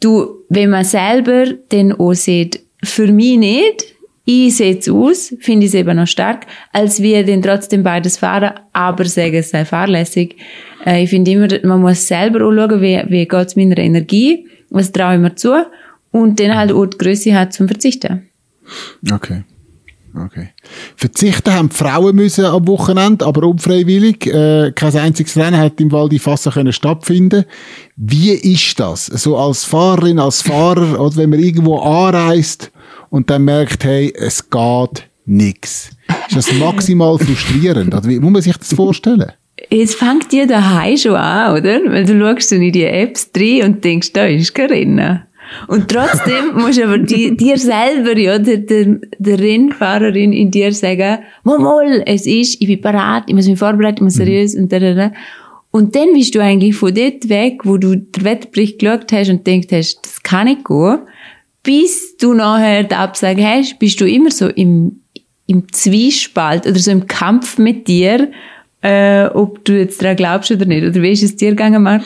du, wenn man selber den auch sieht, für mich nicht, ich sehe es aus, finde ich es eben noch stark, als wir den trotzdem beides fahren, aber sagen, es sei fahrlässig. Äh, ich finde immer, man muss selber auch schauen, wie, wie geht es meiner Energie, was traue ich mir zu und dann halt auch die Größe hat zum Verzichten. Okay. Okay. Verzichten haben die Frauen müssen am Wochenende, aber unfreiwillig. Äh, kein einziges Rennen hat im Val di Fassa können stattfinden. Wie ist das? So als Fahrerin, als Fahrer, oder wenn man irgendwo anreist und dann merkt, hey, es geht nix. Ist das maximal frustrierend? Oder wie muss man sich das vorstellen? Es fängt dir daheim schon an, oder? Weil du schaust in die Apps drin und denkst, da ist kein Rennen. Und trotzdem musst du aber die, dir selber, ja, der, der, der Rennfahrerin in dir sagen, mal, es ist, ich bin parat, ich muss mich vorbereiten, ich muss seriös und da, da, da. Und dann bist du eigentlich von dort weg, wo du den Wetterbericht geschaut hast und denkst hast, das kann nicht gehen, bis du nachher die Absage hast, bist du immer so im, im Zwiespalt oder so im Kampf mit dir, äh, ob du jetzt daran glaubst oder nicht. Oder wie ist es dir gegangen, Marc?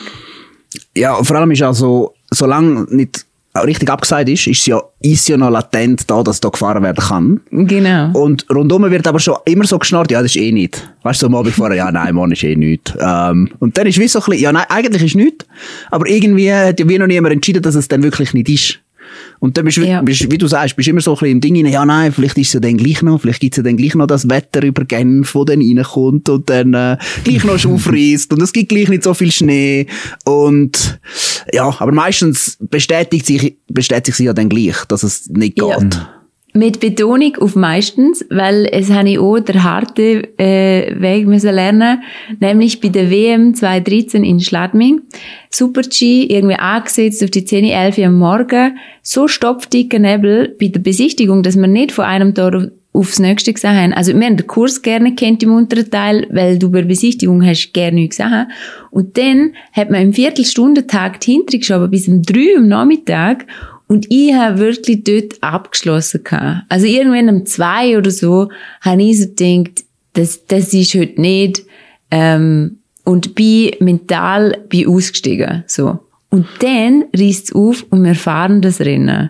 Ja, vor allem ist also, solange nicht richtig abgesagt ist, ist ja, ist ja noch latent da, dass da gefahren werden kann. Genau. Und rundum wird aber schon immer so geschnarrt, ja, das ist eh nicht. Weißt du, so am Abend vorher, ja, nein, Mann, ist eh nicht. Ähm, und dann ist wie so ein bisschen, ja, nein, eigentlich ist nicht. Aber irgendwie hat ja wie noch niemand entschieden, dass es dann wirklich nicht ist. Und dann bist du, ja. bist, wie du sagst, bist immer so ein bisschen im Ding rein, ja nein, vielleicht ist es ja dann gleich noch, vielleicht gibt es ja dann gleich noch das Wetter über Genf, das dann reinkommt und dann äh, gleich noch aufreißt und es gibt gleich nicht so viel Schnee und ja, aber meistens bestätigt sich, bestätigt sich ja dann gleich, dass es nicht geht. Ja. Mit Betonung auf meistens, weil es habe ich auch der harte äh, Weg müssen lernen, nämlich bei der WM 2013 in Schladming. Super G, irgendwie angesetzt auf die 10, 11 Uhr am Morgen, so stopfdicker Nebel bei der Besichtigung, dass man nicht von einem Tor aufs nächste gesehen haben. Also wir haben den Kurs gerne kennt im unteren Teil, weil du bei Besichtigung hast gerne nichts gesehen. Und dann hat man im Viertelstundentakt hintergeschoben bis um drei am Nachmittag und ich habe wirklich dort abgeschlossen. Gehabt. Also irgendwann um zwei oder so habe ich so gedacht, das, das ist heute nicht. Ähm, und bin mental bin ausgestiegen. So. Und dann reißt es auf und wir fahren das Rennen.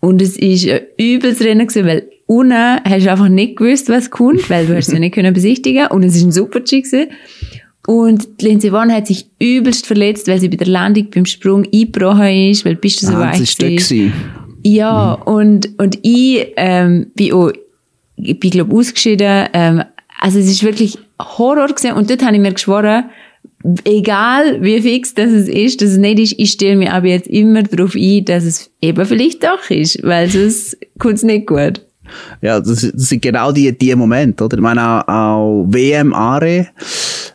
Und es ist ein übles Rennen gewesen, weil unten hast du einfach nicht gewusst, was kommt, weil du hast es ja nicht können besichtigen und es ist ein super G gewesen. Und Lindsay Vonn hat sich übelst verletzt, weil sie bei der Landung beim Sprung eingebrochen ist, weil bist du so ah, weich gewesen. Ja, mhm. und, und ich, ähm, bin auch, ich bin, glaub, ausgeschieden, ähm, also es ist wirklich Horror gewesen. Und dort habe ich mir geschworen, egal wie fix das es ist, dass es nicht ist, ich stelle mich aber jetzt immer darauf ein, dass es eben vielleicht doch ist, weil sonst kommt es nicht gut. Ja, das, das sind genau die, die Momente, oder? Ich meine, auch, auch WM, Are,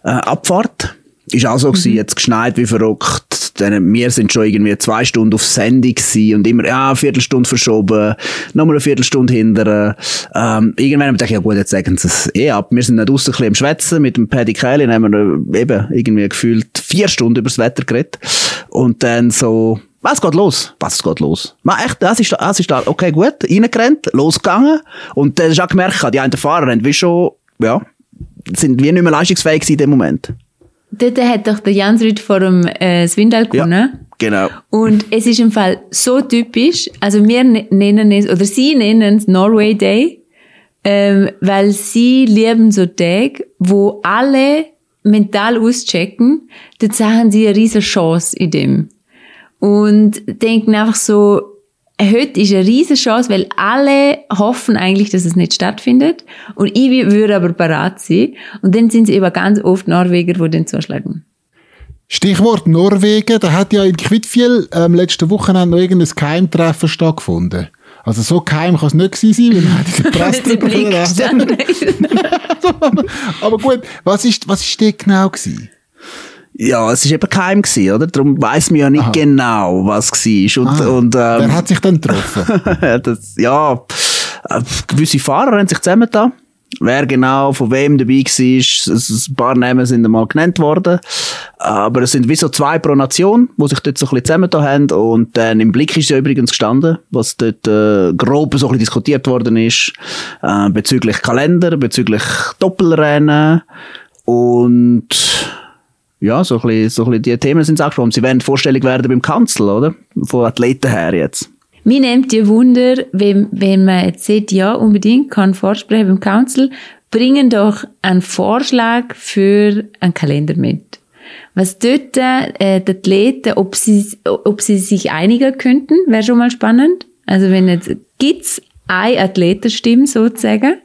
äh, Abfahrt. Ist auch so gewesen, mhm. jetzt geschneit wie verrückt. Dann, wir sind schon irgendwie zwei Stunden auf Sendung gewesen und immer, ja, eine Viertelstunde verschoben, nochmal eine Viertelstunde hinterher. Ähm, irgendwann haben wir gedacht, ja gut, jetzt sagen sie es eh ab. Wir sind nicht draussen ein bisschen am Schwätzen mit dem Paddy Kelly, haben wir eben irgendwie gefühlt vier Stunden über das Wetter geredet. Und dann so, was geht los? Was geht los? Man, echt, das ist, das ist da, okay, gut, reingerannt, losgegangen. Und dann du auch gemerkt, die einen Fahrer haben wie schon, ja, sind wir nicht mehr leistungsfähig in dem Moment. Dort hat doch der Jansrud vor dem äh, Swindal gewonnen. Ja, genau. Und es ist im Fall so typisch, also wir ne-, nennen es, oder sie nennen es Norway Day, ähm, weil sie lieben so Tage, wo alle mental auschecken, dort sagen sie eine riesige Chance in dem. Und denken einfach so, heute ist eine riesige Chance, weil alle hoffen eigentlich, dass es nicht stattfindet. Und ich würde aber parat sein. Und dann sind es eben ganz oft Norweger, die den zuschlagen. Stichwort Norwegen, da hat ja in Quidfiel ähm, letzte Woche noch irgendein Keimtreffen stattgefunden. Also so geheim kann es nicht gewesen sein, weil man hat in der Presse Aber gut, was ist, was ist dort genau gewesen? Ja, es ist eben geheim gewesen, oder? Darum weiss man ja nicht Aha. genau, was war. Und, Aha. und, ähm, Wer hat sich dann getroffen? das, ja, äh, gewisse Fahrer haben sich zusammengetan. Wer genau von wem dabei war, ein paar Namen sind einmal genannt worden. Aber es sind wie so zwei pro Nation, die sich dort so ein bisschen zusammengetan haben. Und dann im Blick ist ja übrigens gestanden, was dort äh, grob so ein bisschen diskutiert worden ist, äh, bezüglich Kalender, bezüglich Doppelrennen und ja, so ein bisschen, so ein bisschen die Themen sind angesprochen. Sie werden vorstellig werden beim Kanzler, oder? Von Athleten her jetzt. Mir nimmt die Wunder, wenn, wenn man jetzt sieht, ja, unbedingt kann vorsprechen beim Council, bringen doch einen Vorschlag für einen Kalender mit. Was dort äh, die Athleten, ob sie, ob sie sich einigen könnten, wäre schon mal spannend. Also wenn jetzt, gibt's eine Athletenstimme sozusagen,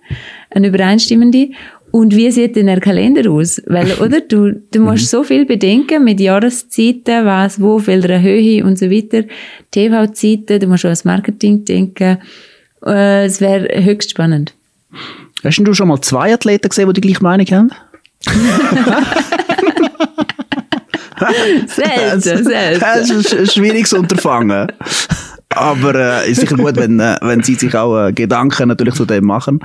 eine übereinstimmende. Und wie sieht denn der Kalender aus? Weil, oder? Du, du musst mhm. so viel bedenken mit Jahreszeiten, was, wo, welcher Höhe und so weiter. TV-Zeiten, du musst auch ans Marketing denken. Äh, es wäre höchst spannend. Hast du schon mal zwei Athleten gesehen, die die gleiche Meinung haben? selten, selten. Das ist ein schwieriges Unterfangen. Aber äh, ist sicher gut, wenn, äh, wenn sie sich auch äh, Gedanken natürlich zu dem machen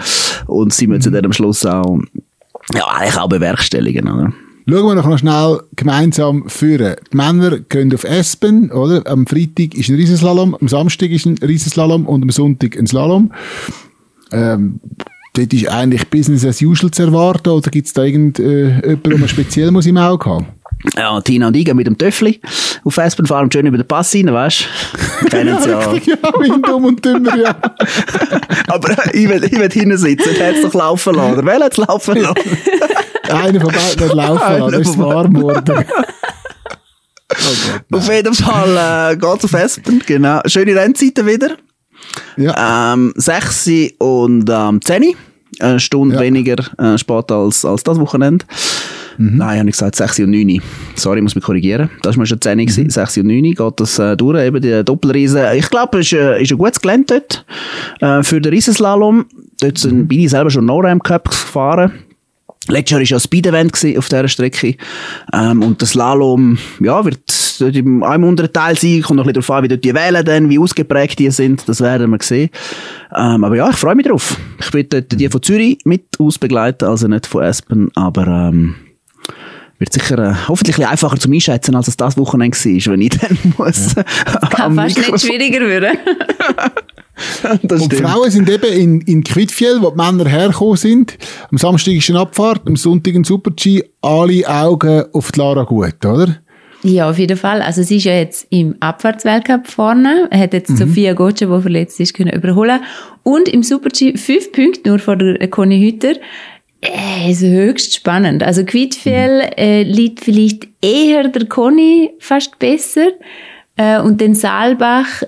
und sie müssen dann am Schluss auch, ja, eigentlich auch bewerkstelligen. Oder? Schauen wir noch schnell gemeinsam führen. Die Männer gehen auf Espen, oder? Am Freitag ist ein Riesenslalom, am Samstag ist ein Riesenslalom und am Sonntag ein Slalom. Ähm, dort ist eigentlich Business as usual zu erwarten, oder gibt es da irgendjemanden, äh, der man speziell muss im Auge haben? Ja, Tina und ich gehen mit dem Töffli auf Espen fahren schön über den Pass rein, weißt du? Kennen sie ja. ja, mein Dumm und Dümmer, ja. Aber ich will, ich will hinten sitzen, der hat es doch laufen lassen, oder? Wer hat es laufen lassen? Einer von beiden hat laufen lassen, das ist warm geworden. Oh auf jeden Fall äh, geht es auf Espen, genau. Schöne Rennzeiten wieder. Ja. Ähm, 6 und ähm, 10. Eine Stunde ja. weniger äh, spät als, als das Wochenende. Mhm. Nein, habe ich gesagt 6 und 9. Sorry, ich muss mich korrigieren. Das war mir schon 10 mhm. 6 und 9 geht das äh, durch, eben die Doppelriese. Ich glaube, es ist, äh, ist ein gutes Gelände dort äh, für den Riesenslalom. Dort sind mhm. beide selber schon NORAM Cup gefahren. Letztes Jahr war ja Speed-Event auf dieser Strecke. Ähm, und das Slalom, ja, wird in einem unteren Teil sein. Kommt noch ein bisschen darauf an, wie dort die Wellen dann, wie ausgeprägt die sind. Das werden wir sehen. Ähm, aber ja, ich freue mich drauf. Ich werde die von Zürich mit ausbegleiten, also nicht von Aspen, aber, ähm, wird sicher äh, hoffentlich ein einfacher zum Einschätzen, als es das Wochenende war, wenn ich dann muss. Ja. Kann fast nicht schwieriger werden. und Frauen sind eben in, in Quidfiel, wo die Männer hergekommen sind. Am Samstag ist eine Abfahrt, am Sonntag ein Super-G. Alle Augen auf die Lara Gut, oder? Ja, auf jeden Fall. Also sie ist ja jetzt im Abfahrtsweltcup vorne. Er hat jetzt mhm. Sophia Gotcha, die verletzt ist, können überholen. Und im Super-G fünf Punkte nur vor der Conny Hütter. Äh, ist höchst spannend. Also Quidfiel mhm. äh, liegt vielleicht eher der Conny fast besser. Äh, und den Saalbach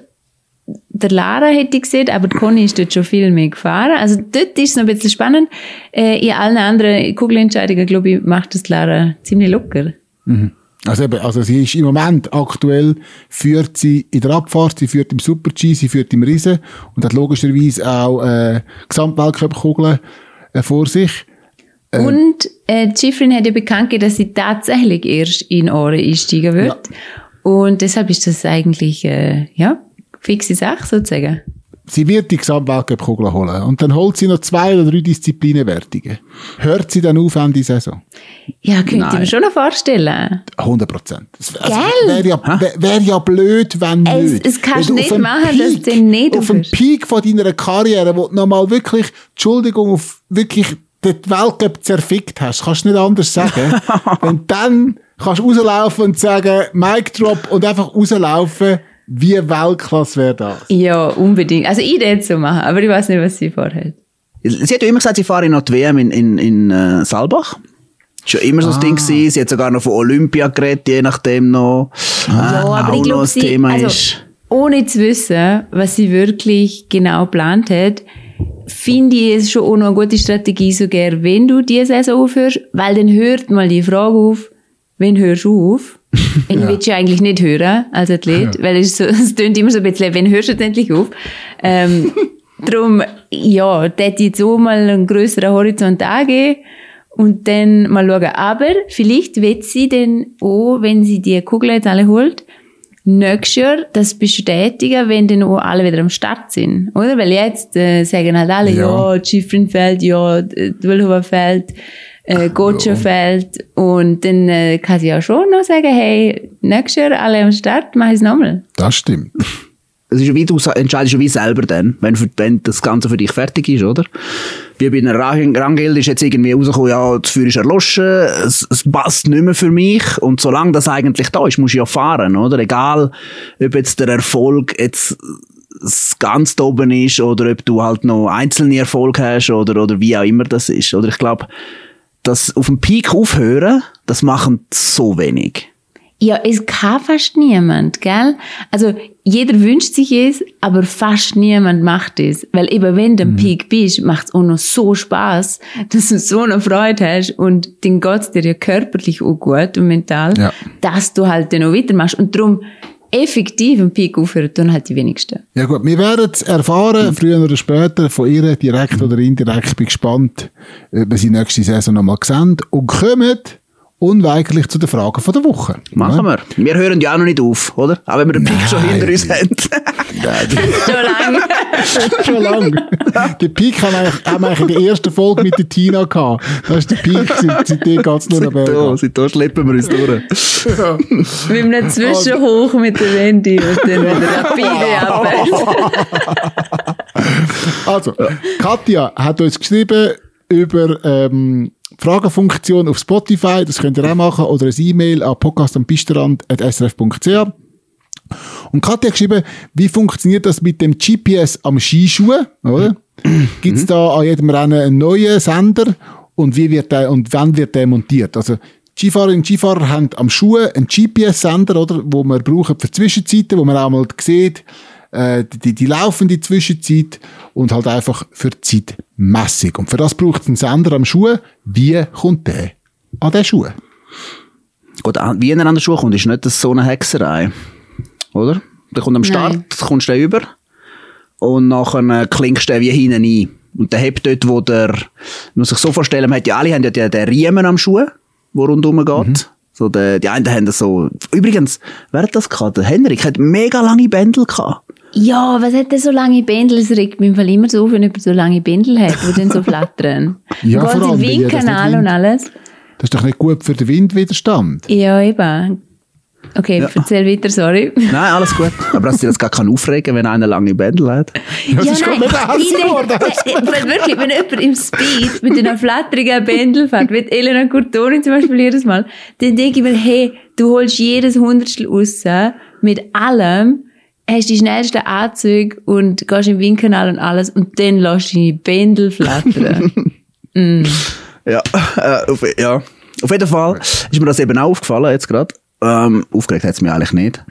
der Lara hätte ich gesehen, aber die Conny ist dort schon viel mehr gefahren. Also dort ist es noch ein bisschen spannend. Äh, in allen anderen Kugelentscheidungen, glaube ich, macht das Lara ziemlich locker. Mhm. Also, eben, also sie ist im Moment aktuell, führt sie in der Abfahrt, sie führt im Super-G, sie führt im Riesen und hat logischerweise auch äh, Gesamtweltcup-Kugeln äh, vor sich. Äh, und äh, Schifrin hat ja bekannt gegeben, dass sie tatsächlich erst in Ohren einsteigen wird. Ja. Und deshalb ist das eigentlich, äh, ja, fixe Sache sozusagen. Sie wird die Gesamtweltcup-Kugel holen. Und dann holt sie noch zwei oder drei Disziplinenwertungen. Hört sie dann auf Ende Saison? Ja, könnte ich mir schon noch vorstellen. 100 Prozent. Also, Wäre ja, wär ja blöd, wenn es, nicht. Es kannst du nicht machen, Peak, dass du nicht Auf dem Peak von deiner Karriere, wo du nochmal wirklich, Entschuldigung, auf wirklich den Weltcup zerfickt hast, kannst du nicht anders sagen. wenn dann kannst du rauslaufen und sagen, Mic Drop und einfach rauslaufen, wie Weltklasse wäre das? Ja, unbedingt. Also ich würde so machen, aber ich weiß nicht, was sie vorhat. Sie hat ja immer gesagt, sie fahre noch die WM in, in, in uh, Saalbach. Schon immer so ah. das Ding gewesen. Sie hat sogar noch von Olympia geredet, je nachdem noch. Ah. Ja, äh, aber ich glaube, sie, Thema also, ist. Ohne zu wissen, was sie wirklich genau geplant hat, finde ich es schon auch noch eine gute Strategie, sogar wenn du diese Saison aufhörst, weil dann hört mal die Frage auf, wenn hörst du auf? Ich ja. will ja eigentlich nicht hören als Athlet, ja. weil es so, es tönt immer so ein bisschen, wenn hörst du endlich auf? Ähm, darum, ja, dort jetzt so mal einen größeren Horizont angehen und dann mal schauen. Aber vielleicht wird sie dann auch, wenn sie die Kugel jetzt alle holt, nächstes Jahr das bestätigen, wenn dann auch alle wieder am Start sind, oder? Weil jetzt äh, sagen halt alle, ja, ja Schifrin fällt, ja, Dwellhofer fällt, äh, Gotscher fällt und dann äh, kann sie auch schon noch sagen, hey, nächstes Jahr alle am Start, mach es nochmal. Das stimmt. Es ist wie du entscheidest ja wie selber dann, wenn, für, wenn das Ganze für dich fertig ist, oder? Wie bei einer Rangel ist jetzt irgendwie rausgekommen, ja, das Feuer ist erloschen, es, es passt nicht mehr für mich. Und solange das eigentlich da ist, musst du ja fahren, oder? Egal, ob jetzt der Erfolg jetzt ganz oben ist oder ob du halt noch einzelne Erfolge hast oder, oder wie auch immer das ist. Oder ich glaube, das auf dem Peak aufhören, das machen so wenig. Ja, es kann fast niemand, gell? Also, jeder wünscht sich es, aber fast niemand macht es. Weil eben, wenn du am Peak bist, macht es auch noch so Spaß, dass du so eine Freude hast und den geht's dir ja körperlich auch gut und mental, Ja. dass du halt dann noch weitermachst. Und darum, effektiv am Peak aufhören, tun halt die wenigsten. Ja gut, wir werden es erfahren, früher oder später, von ihr, direkt oder indirekt. Bin gespannt, ob wir sie nächste Saison nochmal sehen. Und kommen unweigerlich zu den Fragen von der Woche. Machen wir. Wir hören ja auch noch nicht auf, oder? Auch wenn wir den Pick schon Nein. hinter uns haben. So lange. Schon lange. den Peak haben wir, eigentlich, haben wir eigentlich in der ersten Folge mit der Tina gehabt. Das ist der Peak, seit, seitdem geht es nur noch Seit da, bergab. seit da schleppen wir uns durch. Mit einem Zwischenhoch mit dem Handy und dann wieder rapide abwärts. Also, Katja hat uns geschrieben über ähm, Fragefunktion auf Spotify, das könnt ihr auch machen, oder ein E-Mail an podcastampisterand.srf.ch. Und Katja hat geschrieben, wie funktioniert das mit dem GPS am Skischuh? Gibt es da an jedem Rennen einen neuen Sender und wie wird der, und wann wird der montiert? Also, Skifahrerinnen und Skifahrer haben am Schuh einen GPS-Sender, oder? Wo man brauchen für Zwischenzeiten, wo man auch mal sieht, äh, die, die laufende Zwischenzeit und halt einfach für die Zeitmessung. Und für das braucht es einen Sender am Schuh. Wie kommt der an den Schuh? Gut, wie er an den Schuh kommt, ist nicht so eine Hexerei. Oder? Der kommt am Start, Nein. kommst du über und nachher äh, klingst du wie hinten ein. Und der hebt dort, wo der, man muss sich so vorstellen, man hat ja alle haben ja den, den Riemen am Schuh, wo rundum geht. So der, die einen haben das so, übrigens, wer hat das gehabt? Der Henrik hat mega lange Bändel gehabt. Ja, was hat denn so lange Bändel? Es regt mich Fall immer so auf, wenn jemand so lange Bändel hat, die dann so flattern. Ja, Geht vor allem, im weil ja und Wind- alles. Das ist doch nicht gut für den Windwiderstand. Ja, eben. Okay, Ja. erzähl weiter, sorry. Nein, alles gut. Aber dass dir das gar kann aufregen, wenn einer lange Bändel hat. Ja, das ist gerade nicht ich hässlich denk- geworden. äh, weil wirklich, wenn jemand im Speed mit einer flatterigen Bändel fährt, wie Elena Curtoni zum Beispiel jedes Mal, dann denke ich mir, hey, du holst jedes Hundertstel raus, mit allem, hast die schnellsten Anzüge und gehst im Windkanal und alles und dann lässt du deine Bändel flattern. Ja, äh, auf, ja. Auf jeden Fall ist mir das eben auch aufgefallen, jetzt gerade. Ähm, aufgeregt hat es mich eigentlich nicht.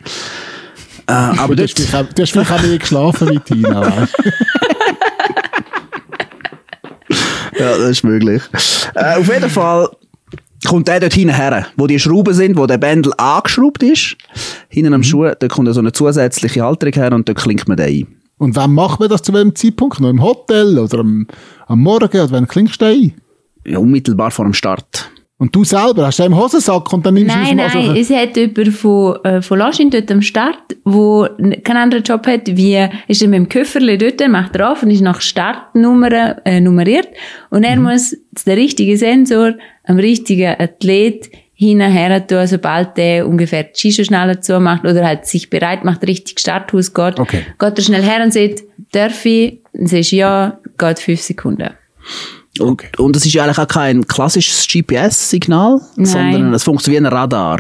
Äh, aber Du hast vielleicht auch, du hast vielleicht auch mehr geschlafen wie Tina. ja, das ist möglich. Äh, auf jeden Fall kommt der dort her, wo die Schrauben sind, wo der Bändel angeschraubt ist. Hinten am Schuh, da kommt so eine zusätzliche Halterung her und dort klingt man den ein. Und wann macht man das zu welchem Zeitpunkt? Noch im Hotel oder am, am Morgen? Oder wann klingst du ein? Ja, unmittelbar vor dem Start. Und du selber, hast du im Hosensack und dann nimmst du Nein, dem- nein, also- es hat jemand von, äh, von Laschin dort am Start, wo n- keinen anderen Job hat, wie, ist er mit dem Köfferli dort, macht er auf und ist nach Startnummern äh, nummeriert. Und er muss den richtigen Sensor am richtigen Athlet hinterher tun, sobald der ungefähr die Skischuhe schneller zumacht oder halt sich bereit macht, richtig Starthaus geht. Okay. Geht er schnell her und sagt, darf ich? Dann sagst du ja, geht fünf Sekunden. Und, und es ist ja eigentlich auch kein klassisches GPS-Signal, sondern es funktioniert wie ein Radar.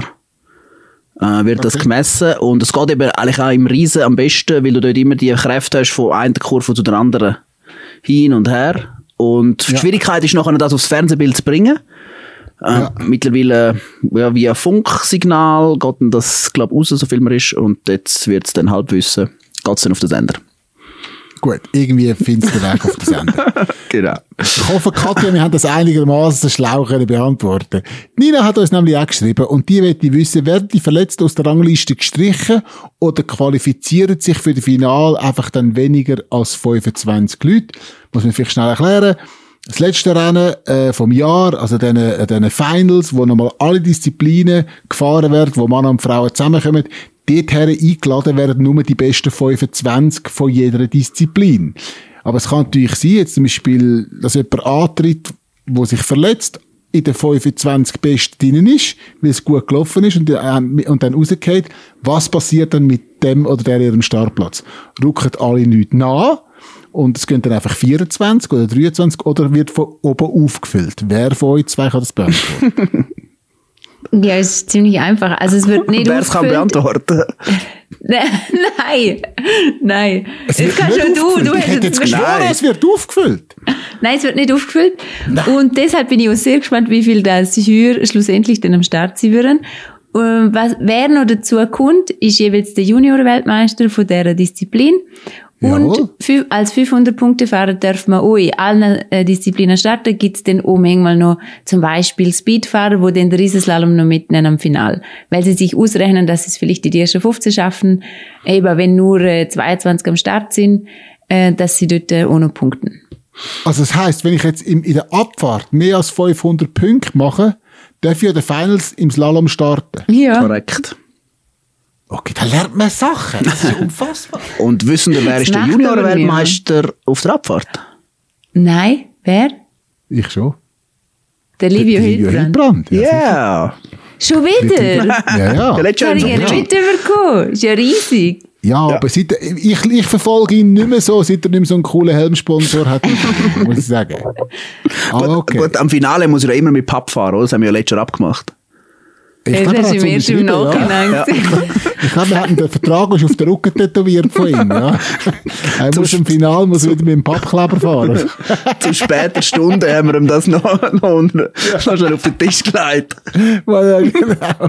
Äh, wird das gemessen und es geht eben eigentlich auch im Riesen am besten, weil du dort immer die Kräfte hast von einer Kurve zu der anderen hin und her. Und die Ja. Schwierigkeit ist nachher das aufs Fernsehbild zu bringen. Äh, Mittlerweile ja, via Funksignal geht dann das, glaube ich, raus, so viel man ist. Und jetzt wird es dann halb wissen, geht es dann auf den Sender. Gut, irgendwie findest du den Weg auf den Sender. Genau. Ich hoffe, Katja, wir haben das einigermaßen schlau können beantworten. Nina hat uns nämlich auch geschrieben und die möchte wissen, werden die Verletzten aus der Rangliste gestrichen oder qualifizieren sich für das Final einfach dann weniger als 25 Leute? Muss man vielleicht schnell erklären. Das letzte Rennen äh, vom Jahr, also diesen, diesen Finals, wo nochmal alle Disziplinen gefahren werden, wo Mann und Frauen zusammenkommen, dorthin eingeladen werden nur die besten 25 von jeder Disziplin. Aber es kann natürlich sein, jetzt zum Beispiel, dass jemand antritt, wo sich verletzt, in den 25 Besten drin ist, weil es gut gelaufen ist und, äh, und dann rausgeht. Was passiert dann mit dem oder der ihrem Startplatz? Rücken alle Leute nach und es gehen dann einfach 24 oder 23 oder wird von oben aufgefüllt. Wer von euch zwei kann das beantworten? Ja, es ist ziemlich einfach. Also es wird nicht Wer es kann beantworten. Nein, nein. Es Das wird kannst nicht schon du. Du ich hast hätte jetzt geschworen, Nein. es wird aufgefüllt. Nein, es wird nicht aufgefüllt. Und deshalb bin ich auch sehr gespannt, wie viel das Heuer schlussendlich dann am Start sein würden. Ähm, was, wer noch dazu kommt, ist jeweils der Junior-Weltmeister von dieser Disziplin. Und fü- als 500-Punkte-Fahrer darf man auch in allen äh, Disziplinen starten. Gibt es dann auch manchmal noch zum Beispiel Speedfahrer, wo den Riesenslalom noch mitnehmen am Final. Weil sie sich ausrechnen, dass sie es vielleicht in die ersten 15 schaffen, eben wenn nur äh, 22 am Start sind, äh, dass sie dort äh, auch noch punkten. Also das heisst, wenn ich jetzt im, in der Abfahrt mehr als 500 Punkte mache, darf ich an den Finals im Slalom starten. Ja. Korrekt. Okay, da lernt man Sachen. Das ist unfassbar. Und wissen Sie, wer ist der Junior-Weltmeister auf der Abfahrt? Nein, wer? Ich schon. Der Livio. Hildebrand. Ja, Ja. Schon wieder? ja, Ja, ja. letztes Das Jahr mitbekommen. Ist ja riesig. Ja, aber seit, ich, ich verfolge ihn nicht mehr so, seit er nicht mehr so einen coolen Helmsponsor hat, muss ich sagen. Aber okay. Gut, am Finale muss er ja immer mit Papp fahren, oder? Das haben wir ja letztes Jahr abgemacht. Ich Das glaube, er hast hat erst im ja. Nachhinein gesehen. Ich glaube, wir hatten den Vertrag ist auf den Rücken tätowiert von ihm, ja. Er muss im Finale muss wieder mit dem Pappkleber fahren. Zu später Stunde haben wir ihm das noch, noch, unter, noch schnell auf den Tisch gelegt. ja, genau.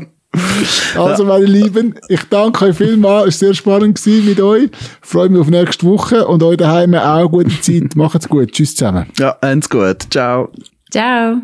Also, meine Lieben, ich danke euch vielmals. Es war sehr spannend gewesen mit euch. Ich freue mich auf nächste Woche und euch daheim auch gute Zeit. Macht's gut. Tschüss zusammen. Ja, alles gut. Ciao. Ciao.